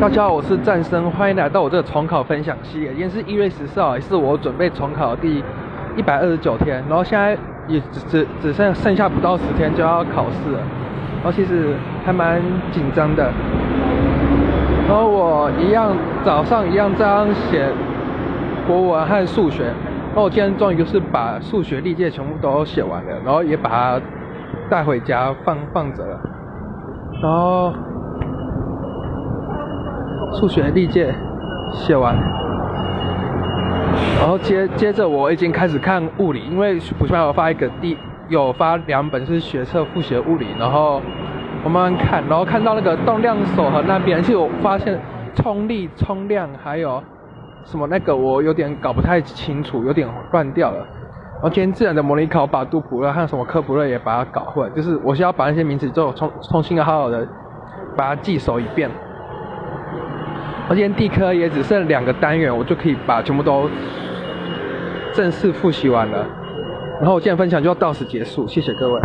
大家好，我是战生，欢迎来到我这个重考分享系列。今天是一月十四号，也是我准备重考的第一百二十九天，然后现在也只只只剩剩下不到十天就要考试了，然后其实还蛮紧张的。然后我一样早上一样这样写国文和数学，然后我今天终于就是把数学历届全部都写完了，然后也把它带回家放放着了，然后。数学历届写完，然后接接着我已经开始看物理，因为补习班有发一个第有发两本是学测复习物理，然后我慢慢看，然后看到那个动量守恒那边，其实我发现冲力、冲量还有什么那个我有点搞不太清楚，有点乱掉了。然后今天自然的模拟考把杜普勒和什么科普勒也把它搞混，就是我需要把那些名词之后重重新好好的把它记熟一遍。我今天地科也只剩两个单元，我就可以把全部都正式复习完了。然后我今天分享就要到此结束，谢谢各位。